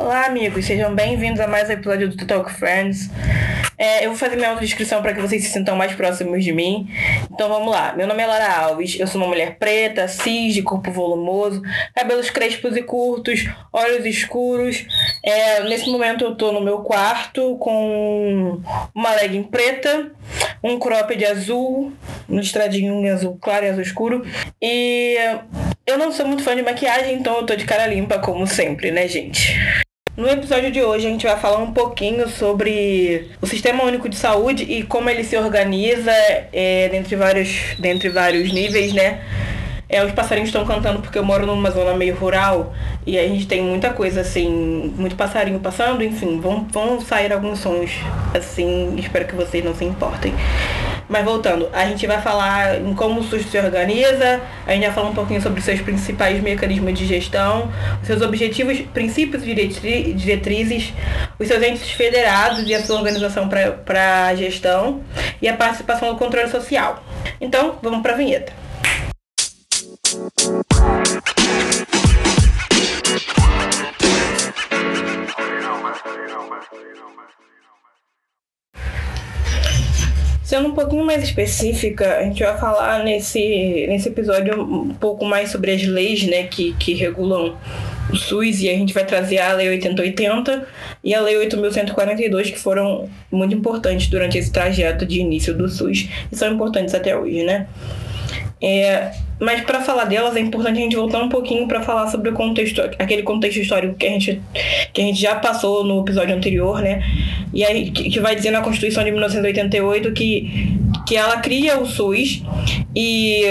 Olá, amigos, sejam bem-vindos a mais um episódio do Talk Friends. É, eu vou fazer minha autodescrição para que vocês se sintam mais próximos de mim. Então vamos lá. Meu nome é Lara Alves, eu sou uma mulher preta, cis, de corpo volumoso, cabelos crespos e curtos, olhos escuros. É, nesse momento eu tô no meu quarto com uma legging preta, um cropped azul, um listradinho em azul claro e azul escuro. E eu não sou muito fã de maquiagem, então eu tô de cara limpa, como sempre, né, gente? No episódio de hoje a gente vai falar um pouquinho sobre o Sistema Único de Saúde e como ele se organiza é, dentre, vários, dentre vários níveis, né? É, os passarinhos estão cantando porque eu moro numa zona meio rural e a gente tem muita coisa assim, muito passarinho passando, enfim, vão, vão sair alguns sons assim, espero que vocês não se importem. Mas voltando, a gente vai falar em como o SUS se organiza, a gente vai falar um pouquinho sobre seus principais mecanismos de gestão, seus objetivos, princípios e diretri diretrizes, os seus entes federados e a sua organização para a gestão e a participação do controle social. Então, vamos para a vinheta. Sendo um pouquinho mais específica, a gente vai falar nesse, nesse episódio um pouco mais sobre as leis né, que, que regulam o SUS e a gente vai trazer a Lei 8080 e a Lei 8142 que foram muito importantes durante esse trajeto de início do SUS e são importantes até hoje, né? É, mas para falar delas é importante a gente voltar um pouquinho para falar sobre o contexto, aquele contexto histórico que a gente, que a gente já passou no episódio anterior, né? E aí que vai dizer na Constituição de 1988 que, que ela cria o SUS e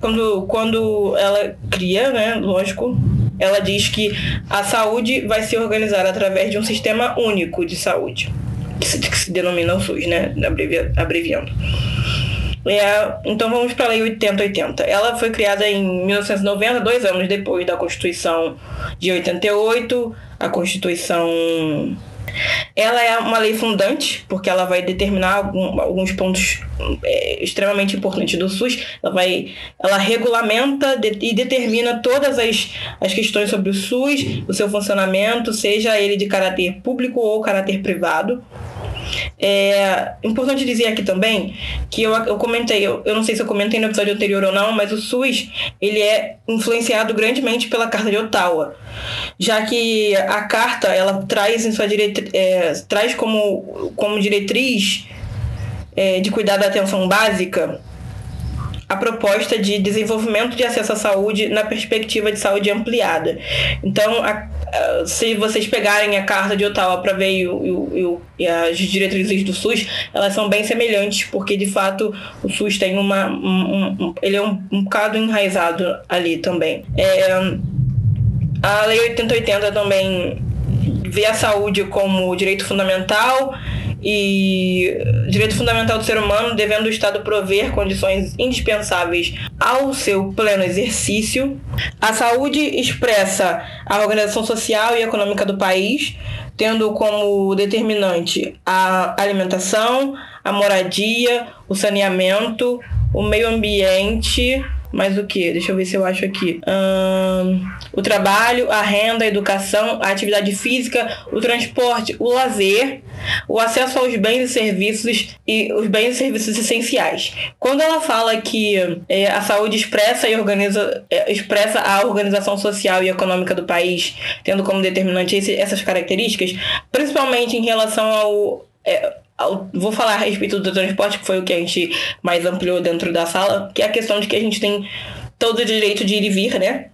quando, quando ela cria, né, lógico, ela diz que a saúde vai se organizar através de um sistema único de saúde, que se, que se denomina o SUS, né, abreviando. É, então vamos para a Lei 8080. Ela foi criada em 1990, dois anos depois da Constituição de 88. A Constituição ela é uma lei fundante, porque ela vai determinar algum, alguns pontos é, extremamente importantes do SUS. Ela, vai, ela regulamenta de, e determina todas as, as questões sobre o SUS, o seu funcionamento, seja ele de caráter público ou caráter privado. É importante dizer aqui também que eu, eu comentei, eu, eu não sei se eu comentei no episódio anterior ou não, mas o SUS ele é influenciado grandemente pela Carta de Ottawa, já que a carta ela traz em sua diretri, é, traz como, como diretriz é, de cuidar da atenção básica a proposta de desenvolvimento de acesso à saúde na perspectiva de saúde ampliada. Então, a, se vocês pegarem a carta de Ottawa para ver e, o, e, as diretrizes do SUS, elas são bem semelhantes, porque de fato o SUS tem uma. Um, um, ele é um, um bocado enraizado ali também. É, a Lei 8080 também vê a saúde como direito fundamental e direito fundamental do ser humano, devendo o Estado prover condições indispensáveis ao seu pleno exercício. A saúde expressa a organização social e econômica do país, tendo como determinante a alimentação, a moradia, o saneamento, o meio ambiente, mais o que? Deixa eu ver se eu acho aqui. o trabalho, a renda, a educação, a atividade física, o transporte, o lazer, o acesso aos bens e serviços e os bens e serviços essenciais. Quando ela fala que é, a saúde expressa e organiza, é, expressa a organização social e econômica do país, tendo como determinante esse, essas características, principalmente em relação ao é, vou falar a respeito do transporte, que foi o que a gente mais ampliou dentro da sala, que é a questão de que a gente tem todo o direito de ir e vir, né?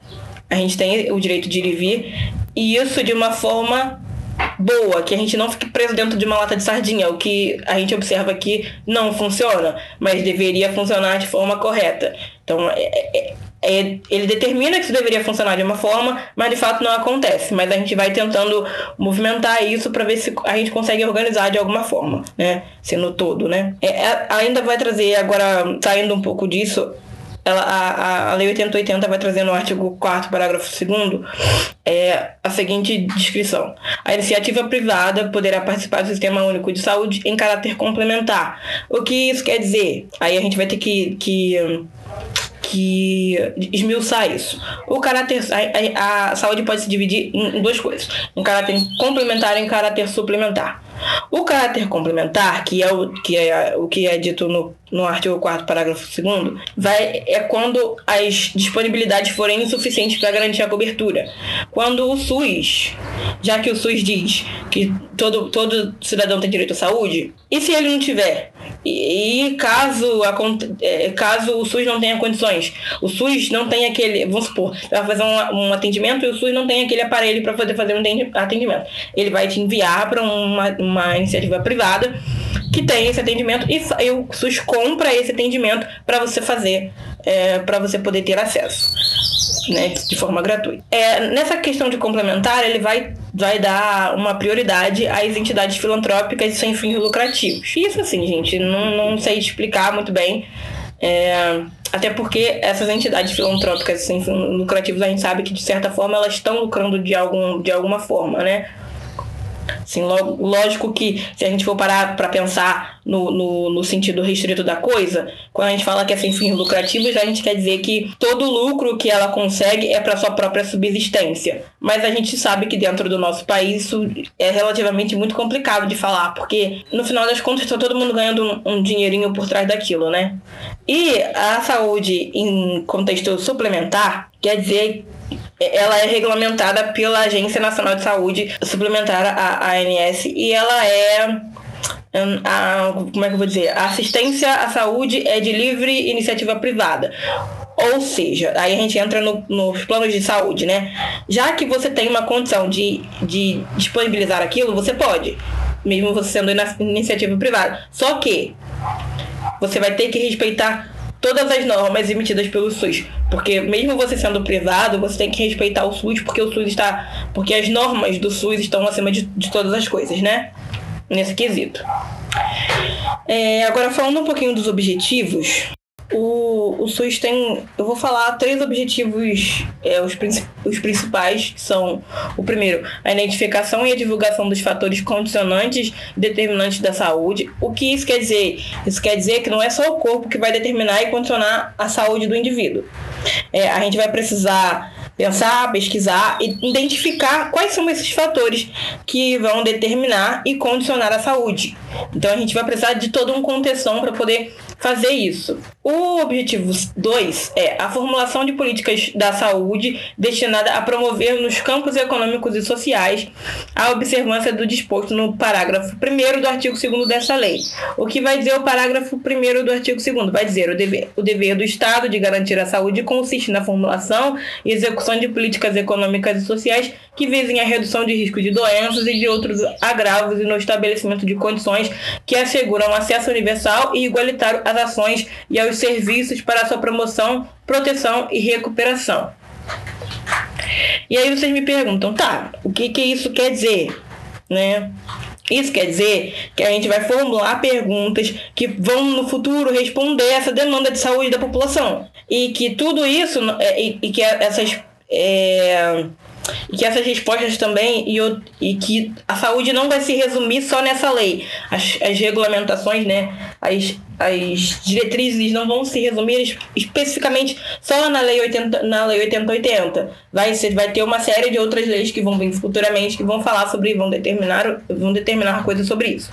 A gente tem o direito de ir e vir, e isso de uma forma boa, que a gente não fique preso dentro de uma lata de sardinha, o que a gente observa que não funciona, mas deveria funcionar de forma correta. Então, é, é, é, ele determina que isso deveria funcionar de uma forma, mas de fato não acontece. Mas a gente vai tentando movimentar isso para ver se a gente consegue organizar de alguma forma, né? Sendo todo, né? É, é ainda vai trazer, agora saindo um pouco disso, ela, a, a Lei 8080 vai trazer no artigo 4 parágrafo 2 é, a seguinte descrição. A iniciativa privada poderá participar do Sistema Único de Saúde em caráter complementar. O que isso quer dizer? Aí a gente vai ter que, que que esmiuçar isso. O caráter, a, a, saúde pode se dividir em, em duas coisas: um caráter complementar e um caráter suplementar. O caráter complementar, que é o que é, o que é dito no, no artigo 4 parágrafo 2 vai é quando as disponibilidades forem insuficientes para garantir a cobertura. Quando o SUS, já que o SUS diz que todo, todo cidadão tem direito à saúde, e se ele não tiver? E, e caso, é, caso o SUS não tenha condições, o SUS não tem aquele, vamos supor, vai fazer um, um atendimento e o SUS não tem aquele aparelho para poder fazer um atendimento. Ele vai te enviar para uma, uma iniciativa privada que tem esse atendimento e, e o SUS compra esse atendimento para você fazer, é, para você poder ter acesso. Né, de forma gratuita. É, nessa questão de complementar, ele vai, vai dar uma prioridade às entidades filantrópicas sem fins lucrativos. Isso, assim, gente, não, não sei explicar muito bem. É, até porque essas entidades filantrópicas sem fins lucrativos, a gente sabe que, de certa forma, elas estão lucrando de, algum, de alguma forma, né? Assim, lógico que se a gente for parar para pensar no, no, no, sentido restrito da coisa, quando a gente fala que é sem fins lucrativos, a gente quer dizer que todo lucro que ela consegue é para sua própria subsistência. Mas a gente sabe que dentro do nosso país isso é relativamente muito complicado de falar, porque no final das contas está todo mundo ganhando um, um dinheirinho por trás daquilo, né? E a saúde em contexto suplementar quer dizer ela é regulamentada pela Agência Nacional de Saúde Suplementar, a ANS, e ela é. Hum, a, como é que eu vou dizer? A assistência à saúde é de livre iniciativa privada. Ou seja, aí a gente entra no, nos planos de saúde, né? Já que você tem uma condição de, de disponibilizar aquilo, você pode, mesmo você sendo iniciativa privada. Só que você vai ter que respeitar todas as normas emitidas pelo SUS. Porque mesmo você sendo privado, você tem que respeitar o SUS, porque o SUS está. Porque as normas do SUS estão acima de, de todas as coisas, né? Nesse quesito. É, agora falando um pouquinho dos objetivos, o, o SUS tem. Eu vou falar três objetivos, é, os, os principais, que são o primeiro, a identificação e a divulgação dos fatores condicionantes e determinantes da saúde. O que isso quer dizer? Isso quer dizer que não é só o corpo que vai determinar e condicionar a saúde do indivíduo. É, a gente vai precisar pensar, pesquisar e identificar quais são esses fatores que vão determinar e condicionar a saúde. Então a gente vai precisar de todo um contexto para poder fazer isso. O objetivo 2 é a formulação de políticas da saúde destinada a promover nos campos econômicos e sociais a observância do disposto no parágrafo 1 do artigo 2 dessa lei. O que vai dizer o parágrafo 1 do artigo 2 Vai dizer o dever, o dever do Estado de garantir a saúde consiste na formulação e execução de políticas econômicas e sociais que visem a redução de risco de doenças e de outros agravos e no estabelecimento de condições que asseguram acesso universal e igualitário às ações e aos serviços para sua promoção, proteção e recuperação. E aí vocês me perguntam, tá, o que, que isso quer dizer? Né? Isso quer dizer que a gente vai formular perguntas que vão no futuro responder essa demanda de saúde da população. E que tudo isso, é, e, e que essas. É, e que essas respostas também e, e que a saúde não vai se resumir só nessa lei. As, as regulamentações, né, as, as diretrizes não vão se resumir especificamente só na lei 80, na lei 8080. Vai, vai ter uma série de outras leis que vão vir futuramente que vão falar sobre, vão determinar, vão determinar coisas sobre isso.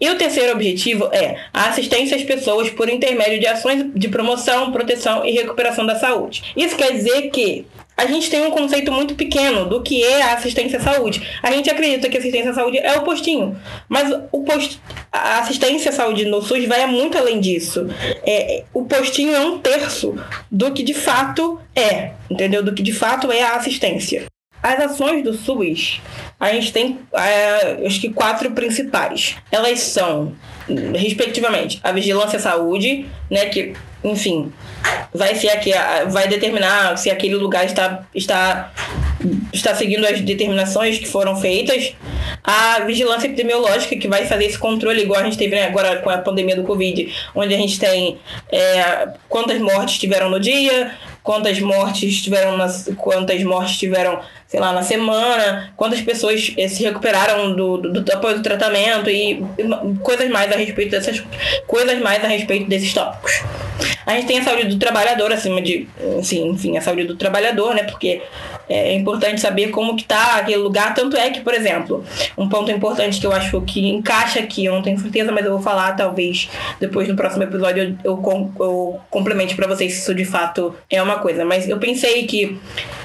E o terceiro objetivo é a assistência às pessoas por intermédio de ações de promoção, proteção e recuperação da saúde. Isso quer dizer que a gente tem um conceito muito pequeno do que é a assistência à saúde. A gente acredita que a assistência à saúde é o postinho, mas o post... a assistência à saúde no SUS vai muito além disso. É, o postinho é um terço do que de fato é, entendeu? Do que de fato é a assistência. As ações do SUS, a gente tem é, acho que quatro principais. Elas são, respectivamente, a vigilância à saúde, né, que enfim, vai ser aqui, vai determinar se aquele lugar está, está, está seguindo as determinações que foram feitas. A vigilância epidemiológica, que vai fazer esse controle, igual a gente teve né, agora com a pandemia do Covid, onde a gente tem é, quantas mortes tiveram no dia, quantas mortes tiveram nas, quantas mortes tiveram sei lá, na semana, quantas pessoas eh, se recuperaram do, do, do apoio do tratamento e, e coisas mais a respeito dessas coisas mais a respeito desses tópicos. A gente tem a saúde do trabalhador acima de, assim, enfim, a saúde do trabalhador, né? Porque é importante saber como que tá aquele lugar. Tanto é que, por exemplo, um ponto importante que eu acho que encaixa aqui, eu não tenho certeza, mas eu vou falar talvez depois no próximo episódio eu, eu, eu complemente para vocês se isso de fato é uma coisa. Mas eu pensei que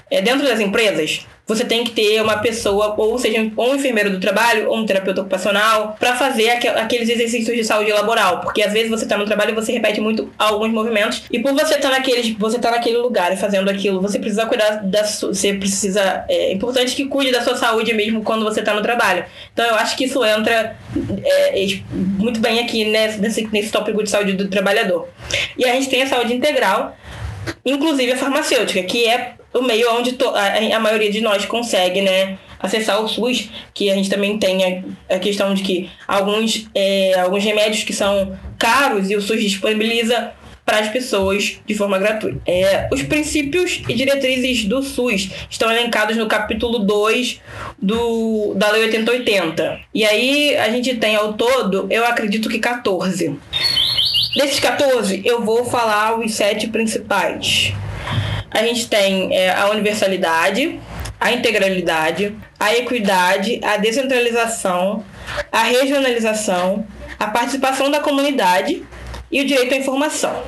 é, dentro das empresas, você tem que ter uma pessoa, ou seja, um enfermeiro do trabalho, ou um terapeuta ocupacional, para fazer aqueles exercícios de saúde laboral. Porque às vezes você tá no trabalho e você repete muito alguns movimentos. E por você estar tá naqueles, você tá naquele lugar e fazendo aquilo, você precisa cuidar da. Você precisa. É importante que cuide da sua saúde mesmo quando você tá no trabalho. Então eu acho que isso entra é, muito bem aqui nesse, nesse tópico de saúde do trabalhador. E a gente tem a saúde integral, inclusive a farmacêutica, que é o meio onde a, a maioria de nós consegue, né? acessar o SUS, que a gente também tem a, a questão de que alguns, é, alguns remédios que são caros e o SUS disponibiliza para as pessoas de forma gratuita. É, os princípios e diretrizes do SUS estão elencados no capítulo 2 do, da Lei 8080. E aí a gente tem ao todo, eu acredito que 14. Desses 14, eu vou falar os sete principais. A gente tem é, a universalidade, a integralidade, a equidade, a descentralização, a regionalização, a participação da comunidade e o direito à informação.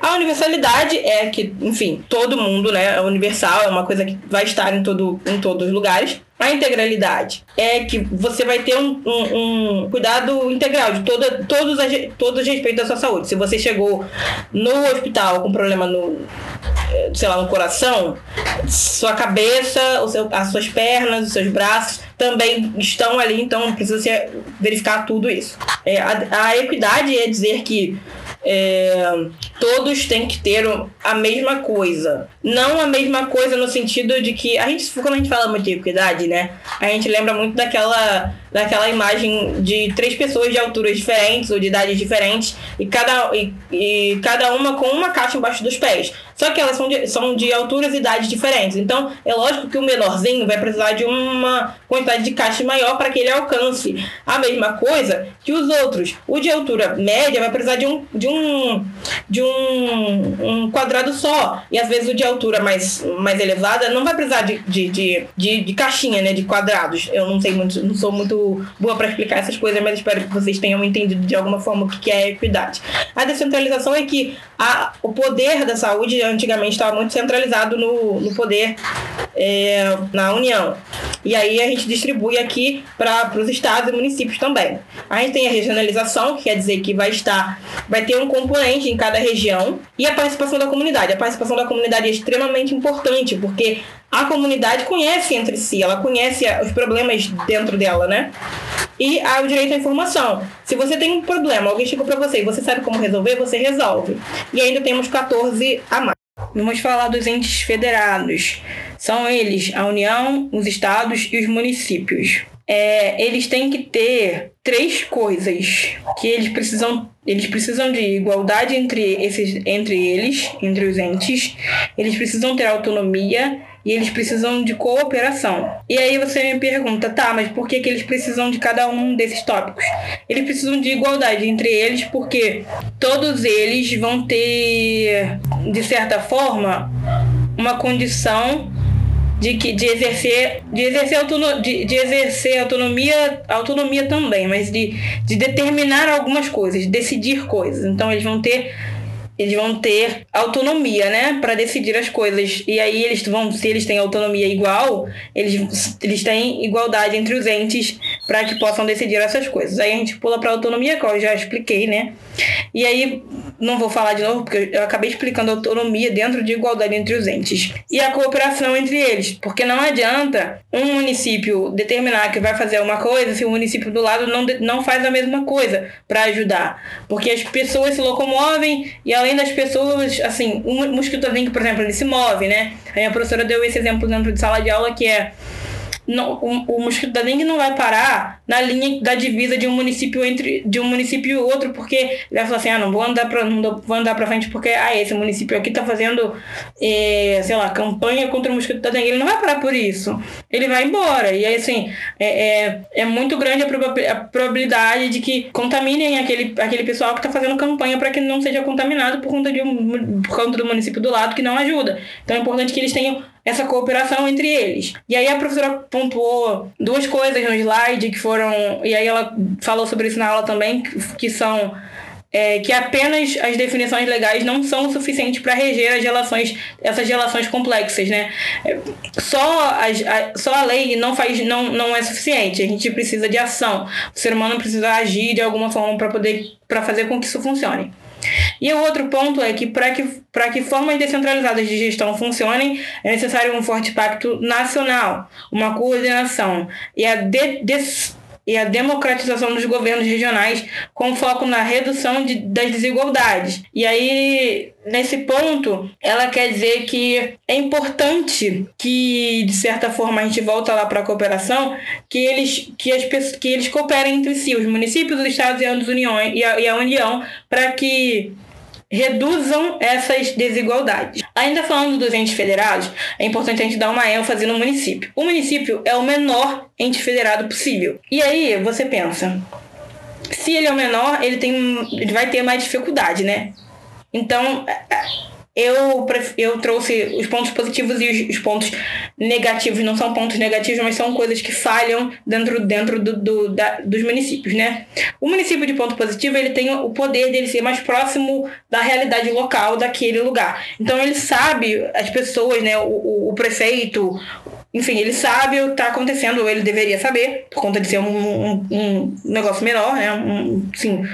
A universalidade é que, enfim, todo mundo, né, é universal, é uma coisa que vai estar em, todo, em todos os lugares. A integralidade é que você vai ter um, um, um cuidado integral de toda, todos, as, todos os respeitos da sua saúde. Se você chegou no hospital com problema no, sei lá, no coração, sua cabeça, o seu, as suas pernas, os seus braços também estão ali, então precisa se verificar tudo isso. É, a, a equidade é dizer que é, todos têm que ter a mesma coisa. Não a mesma coisa no sentido de que a gente, quando a gente fala muito de equidade, né? A gente lembra muito daquela, daquela imagem de três pessoas de alturas diferentes ou de idades diferentes e cada, e, e cada uma com uma caixa embaixo dos pés. Só que elas são de, são de alturas e idades diferentes. Então, é lógico que o menorzinho vai precisar de uma quantidade de caixa maior para que ele alcance a mesma coisa que os outros. O de altura média vai precisar de um, de um, de um, um quadrado só. E às vezes o de altura mais, mais elevada não vai precisar de, de, de, de, de caixinha, né? De quadrados. Eu não sei muito, não sou muito boa para explicar essas coisas, mas espero que vocês tenham entendido de alguma forma o que é equidade. A descentralização é que a, o poder da saúde antigamente estava muito centralizado no, no poder é, na União. E aí a gente distribui aqui para os estados e municípios também. A gente tem a regionalização, que quer dizer que vai estar, vai ter um componente em cada região, e a participação da comunidade. A participação da comunidade é extremamente importante, porque a comunidade conhece entre si, ela conhece os problemas dentro dela, né? E há o direito à informação. Se você tem um problema, alguém chegou para você e você sabe como resolver, você resolve. E ainda temos 14 a mais. Vamos falar dos entes federados. São eles a União, os estados e os municípios. É, eles têm que ter três coisas que eles precisam eles precisam de igualdade entre esses entre eles entre os entes eles precisam ter autonomia e eles precisam de cooperação. E aí você me pergunta, tá, mas por que, que eles precisam de cada um desses tópicos? Eles precisam de igualdade entre eles porque todos eles vão ter, de certa forma, uma condição de, que, de exercer de exercer, autono, de, de exercer autonomia autonomia também mas de, de determinar algumas coisas de decidir coisas então eles vão ter eles vão ter autonomia, né, para decidir as coisas. E aí eles vão, se eles têm autonomia igual, eles, eles têm igualdade entre os entes para que possam decidir essas coisas. Aí a gente pula para autonomia, que eu já expliquei, né? E aí não vou falar de novo porque eu acabei explicando a autonomia dentro de igualdade entre os entes e a cooperação entre eles, porque não adianta um município determinar que vai fazer uma coisa se o município do lado não, não faz a mesma coisa para ajudar, porque as pessoas se locomovem e além das pessoas, assim, um mosquitozinho, por exemplo, ele se move, né? A minha professora deu esse exemplo dentro de sala de aula que é não, o, o mosquito da dengue não vai parar na linha da divisa de um município entre de um município e outro, porque ele vai falar assim, ah, não vou andar para não vou andar para frente porque ah, esse município aqui tá fazendo, é, sei lá, campanha contra o mosquito da dengue. Ele não vai parar por isso. Ele vai embora. E aí, assim, é, é, é muito grande a, proba a probabilidade de que contaminem aquele, aquele pessoal que está fazendo campanha para que não seja contaminado por conta, de um, por conta do município do lado que não ajuda. Então é importante que eles tenham essa cooperação entre eles. E aí a professora pontuou duas coisas no slide que foram. E aí ela falou sobre isso na aula também, que são é, que apenas as definições legais não são suficientes para reger as relações, essas relações complexas, né? Só, as, a, só a lei não, faz, não, não é suficiente. A gente precisa de ação. O ser humano precisa agir de alguma forma para poder para fazer com que isso funcione. E o outro ponto é que para que, que formas descentralizadas de gestão funcionem, é necessário um forte pacto nacional, uma coordenação. E a de, des, e a democratização dos governos regionais com foco na redução de, das desigualdades. E aí, nesse ponto, ela quer dizer que é importante que, de certa forma, a gente volta lá para a cooperação, que eles, que, as, que eles cooperem entre si, os municípios, os estados e as uniões, e a, e a União, para que reduzam essas desigualdades. Ainda falando dos entes federados, é importante a gente dar uma ênfase no município. O município é o menor ente federado possível. E aí você pensa, se ele é o menor, ele tem, ele vai ter mais dificuldade, né? Então eu, eu trouxe os pontos positivos e os, os, pontos negativos. Não são pontos negativos, mas são coisas que falham dentro, dentro do, do da, dos municípios, né? O município de ponto positivo, ele tem o poder dele ser mais próximo da realidade local daquele lugar. Então, ele sabe, as pessoas, né? O, o, o prefeito, enfim, ele sabe o que está acontecendo, ou ele deveria saber, por conta de ser um, um, um negócio menor, né? Um, sim,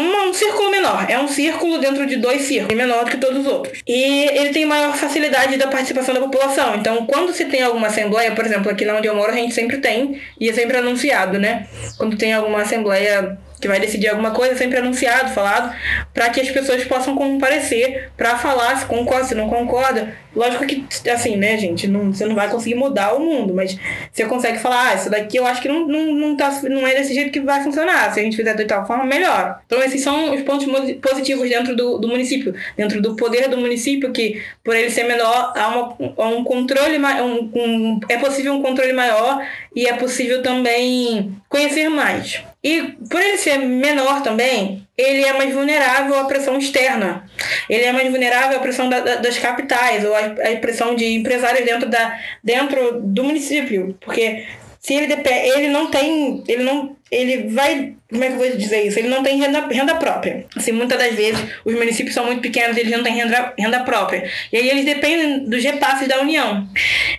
um, círculo menor. É um círculo dentro de dois círculos, menor do que todos os outros. E ele tem maior facilidade da participação da população. Então, quando se tem alguma assembleia, por exemplo, aqui na onde eu moro, a gente sempre tem, e é sempre anunciado, né? Quando tem alguma assembleia que vai decidir alguma coisa, sempre anunciado, falado, para que as pessoas possam comparecer para falar se concorda, se não concorda. Lógico que, assim, né, gente, não, você não vai conseguir mudar o mundo, mas você consegue falar, ah, isso daqui eu acho que não, não, não, tá, não é desse jeito que vai funcionar. Se a gente fizer de tal forma, melhor. Então, esses são os pontos positivos dentro do, do município, dentro do poder do município, que por ele ser menor, há, uma, há um controle, um, um, é possível um controle maior e é possível também conhecer mais. E por ele ser menor também, ele é mais vulnerável à pressão externa. Ele é mais vulnerável à pressão da, da, das capitais ou à, à pressão de empresários dentro, da, dentro do município. Porque se ele ele não tem, ele não, ele vai, como é que eu vou dizer isso? Ele não tem renda, renda própria. Assim, muitas das vezes os municípios são muito pequenos, eles não têm renda, renda própria. E aí eles dependem dos repasses da União.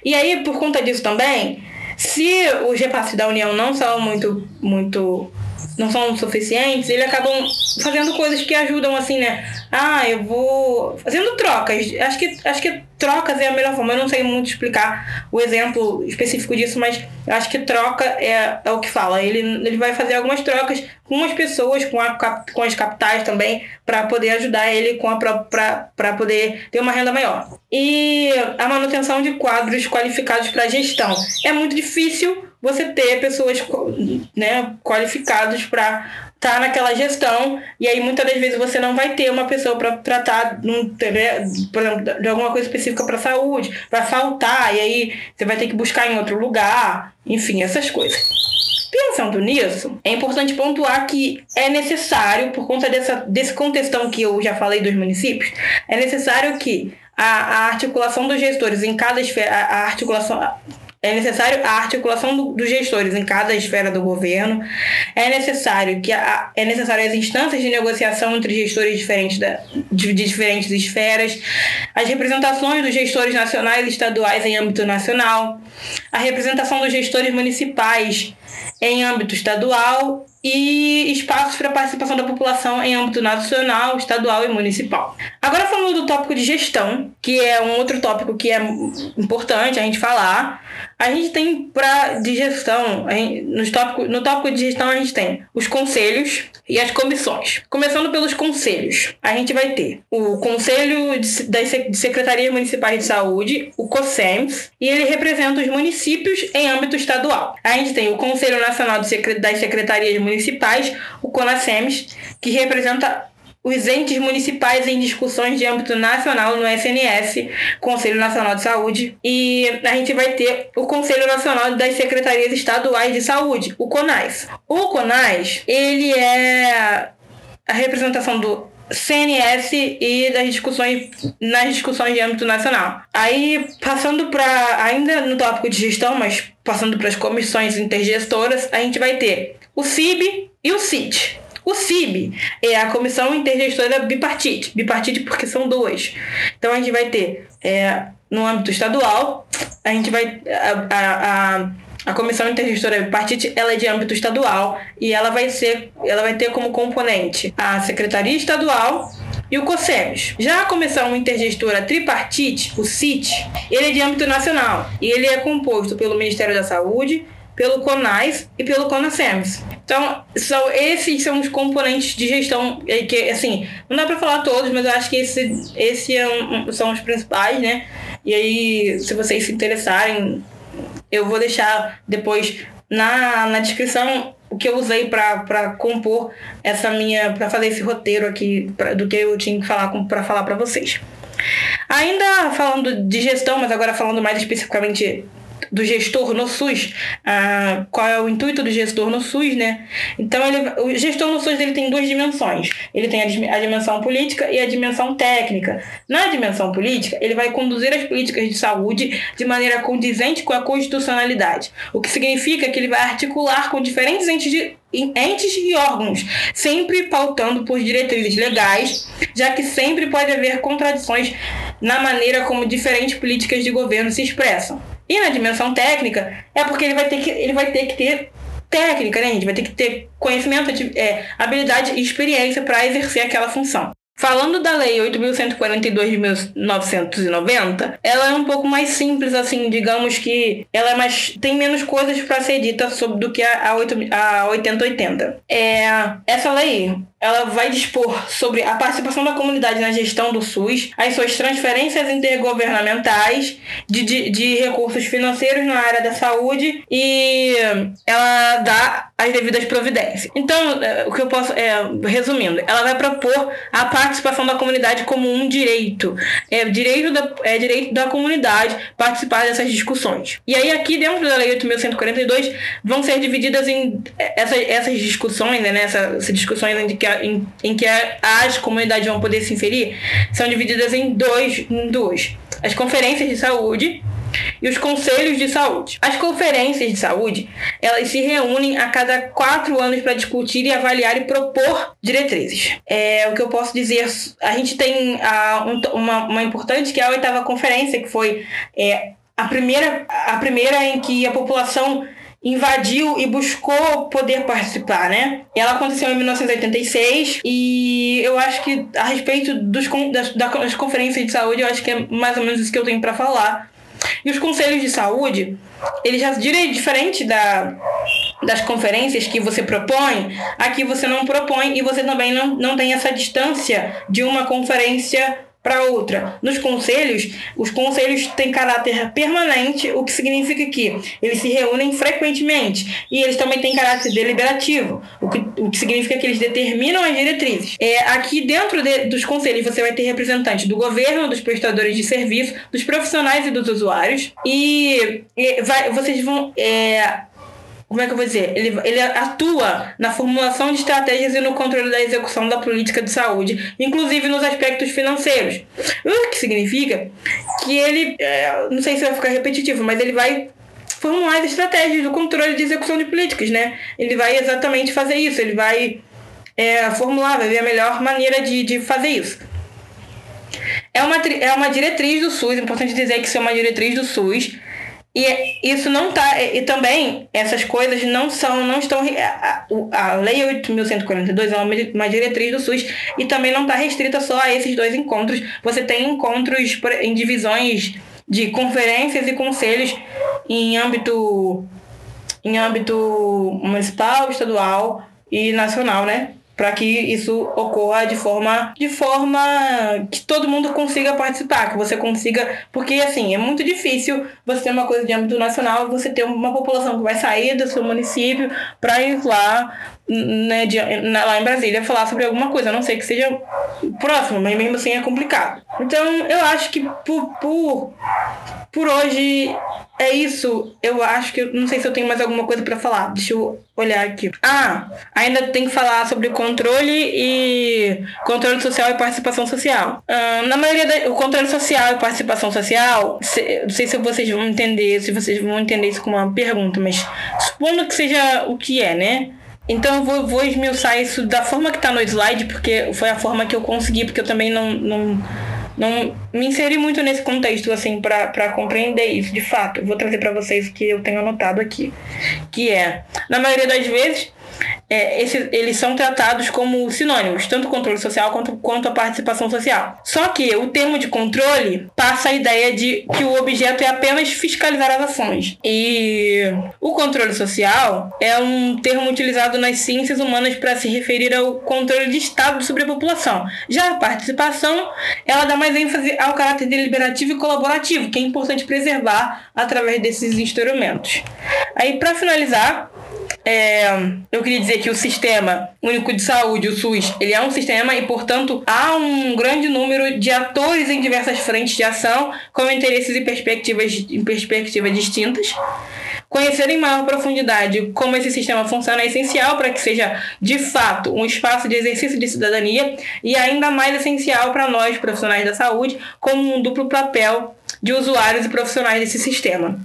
E aí, por conta disso também, se os repasses da União não são muito, muito não são suficientes, eles acabam fazendo coisas que ajudam assim, né? Ah, eu vou fazendo trocas. Acho que acho que trocas é a melhor forma. Eu não sei muito explicar o exemplo específico disso, mas acho que troca é, é o que fala. Ele, ele vai fazer algumas trocas com as pessoas, com, a, com as capitais também, para poder ajudar ele com a para poder ter uma renda maior. E a manutenção de quadros qualificados para gestão. É muito difícil você ter pessoas né, qualificadas para estar tá naquela gestão e aí muitas das vezes você não vai ter uma pessoa para tratar por exemplo de alguma coisa específica para saúde vai faltar e aí você vai ter que buscar em outro lugar enfim essas coisas. Pensando nisso, é importante pontuar que é necessário, por conta dessa, desse contextão que eu já falei dos municípios, é necessário que a, a articulação dos gestores em cada esfera, a articulação, é necessário a articulação do, dos gestores em cada esfera do governo. É necessário que a, é necessário as instâncias de negociação entre gestores diferentes da, de, de diferentes esferas, as representações dos gestores nacionais e estaduais em âmbito nacional, a representação dos gestores municipais em âmbito estadual e espaços para participação da população em âmbito nacional, estadual e municipal. Agora falando do tópico de gestão, que é um outro tópico que é importante a gente falar, A gente tem para de gestão, gente, no, tópico, no tópico de gestão a gente tem os conselhos e as comissões. Começando pelos conselhos, a gente vai ter o Conselho de, das Secretarias Municipais de Saúde, o COSEMS, e ele representa os municípios em âmbito estadual. A gente tem o Conselho Nacional das Secretarias Municipais, o CONASEMS, que representa os entes municipais em discussões de âmbito nacional no SNS, Conselho Nacional de Saúde, e a gente vai ter o Conselho Nacional das Secretarias Estaduais de Saúde, o CONAS. O CONAS, ele é a representação do CNS e das discussões nas discussões de âmbito nacional. Aí, passando para ainda no tópico de gestão, mas passando para as comissões intergestoras, a gente vai ter o CIB e o CIT. O CIB é a Comissão Intergestora Bipartite. Bipartite porque são duas. Então a gente vai ter é, no âmbito estadual, a gente vai. A, a, a, a Comissão Intergestora Bipartite ela é de âmbito estadual e ela vai ser. Ela vai ter como componente a Secretaria Estadual e o COSEBS. Já a Comissão Intergestora Tripartite, o CIT, ele é de âmbito nacional e ele é composto pelo Ministério da Saúde, pelo CONAS e pelo CONASEMS. Então, são, esses são os componentes de gestão que, assim, não dá para falar todos, mas eu acho que esse, esse é um, são os principais, né? E aí, se vocês se interessarem, eu vou deixar depois na, na descrição o que eu usei para compor essa minha, para fazer esse roteiro aqui pra, do que eu tinha que falar para falar para vocês. Ainda falando de gestão, mas agora falando mais especificamente do gestor no SUS, ah, qual é o intuito do gestor no SUS, né? Então, ele, o gestor no SUS ele tem duas dimensões. Ele tem a, a dimensão política e a dimensão técnica. Na dimensão política, ele vai conduzir as políticas de saúde de maneira condizente com a constitucionalidade, o que significa que ele vai articular com diferentes entes de, entes e órgãos, sempre pautando por diretrizes legais, já que sempre pode haver contradições na maneira como diferentes políticas de governo se expressam. E na dimensão técnica, é porque ele vai ter que, ele vai ter, que ter técnica, né, gente? Vai ter que ter conhecimento, é, habilidade e experiência para exercer aquela função. Falando da Lei 8.142 de 1990, ela é um pouco mais simples, assim, digamos que ela é mais, tem menos coisas para ser dita sobre do que a, a, 8, a 8080. É, essa lei ela vai dispor sobre a participação da comunidade na gestão do SUS, as suas transferências intergovernamentais de, de, de, recursos financeiros na área da saúde e ela dá as devidas providências. Então, é, o que eu posso, é, resumindo, ela vai propor a participação da comunidade como um direito. É direito da, é direito da comunidade participar dessas discussões. E aí, aqui dentro da Lei 8.142, vão ser divididas em é, essas, essas discussões, né, essas discussões em que em, em que as comunidades vão poder se inserir são divididas em dois, em duas. As conferências de saúde e os conselhos de saúde. As conferências de saúde, elas se reúnem a cada quatro anos para discutir e avaliar e propor diretrizes. É o que eu posso dizer. A gente tem a, um, uma, uma importante que é a oitava conferência, que foi é, a primeira, a primeira em que a população invadiu e buscou poder participar, né? Ela aconteceu em 1986 e eu acho que a respeito dos, das, das conferências de saúde, eu acho que é mais ou menos isso que eu tenho para falar. E os conselhos de saúde, eles já diferente da, das conferências que você propõe, aqui você não propõe e você também não, não tem essa distância de uma conferência para outra. Nos conselhos, os conselhos têm caráter permanente, o que significa que eles se reúnem frequentemente e eles também têm caráter deliberativo, o que, o que significa que eles determinam as diretrizes. É, aqui dentro de, dos conselhos você vai ter representantes do governo, dos prestadores de serviço, dos profissionais e dos usuários e, e vai, vocês vão é, como é que eu vou dizer? Ele, ele atua na formulação de estratégias e no controle da execução da política de saúde, inclusive nos aspectos financeiros. O que significa que ele, é, não sei se vai ficar repetitivo, mas ele vai formular as estratégias do controle de execução de políticas, né? Ele vai exatamente fazer isso, ele vai é, formular, vai ver a melhor maneira de, de fazer isso. É uma, é uma diretriz do SUS, é importante dizer que isso é uma diretriz do SUS, e isso não tá. E também essas coisas não são, não estão. A, a Lei 8.142 é uma, uma diretriz do SUS e também não está restrita só a esses dois encontros. Você tem encontros em divisões de conferências e conselhos em âmbito em âmbito municipal, estadual e nacional, né? Para que isso ocorra de forma de forma que todo mundo consiga participar, que você consiga, porque assim, é muito difícil você ter uma coisa de âmbito nacional, você ter uma população que vai sair do seu município para ir lá né, de, lá em Brasília falar sobre alguma coisa, a não sei que seja próximo, mas mesmo assim é complicado. Então eu acho que por, por, por hoje é isso. Eu acho que. Não sei se eu tenho mais alguma coisa para falar. Deixa eu olhar aqui. Ah, ainda tem que falar sobre controle e. Controle social e participação social. Ah, na maioria da. O controle social e participação social. Se, não sei se vocês vão entender, se vocês vão entender isso como uma pergunta, mas supondo que seja o que é, né? Então eu vou, vou esmiuçar isso da forma que tá no slide, porque foi a forma que eu consegui, porque eu também não, não não me inseri muito nesse contexto, assim, para compreender isso, de fato. Eu vou trazer para vocês o que eu tenho anotado aqui. Que é, na maioria das vezes, é, esse, eles são tratados como sinônimos, tanto controle social quanto, quanto a participação social. Só que o termo de controle passa a ideia de que o objeto é apenas fiscalizar as ações. E o controle social é um termo utilizado nas ciências humanas para se referir ao controle de Estado sobre a população. Já a participação, ela dá mais ênfase ao caráter deliberativo e colaborativo, que é importante preservar através desses instrumentos. Aí, para finalizar, é, eu queria dizer que o Sistema Único de Saúde, o SUS, ele é um sistema e, portanto, há um grande número de atores em diversas frentes de ação com interesses e perspectivas, em perspectivas distintas. Conhecer em maior profundidade como esse sistema funciona é essencial para que seja, de fato, um espaço de exercício de cidadania e ainda mais essencial para nós, profissionais da saúde, como um duplo papel de usuários e profissionais desse sistema.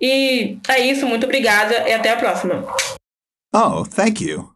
E é isso, muito obrigada e até a próxima. Oh, thank you.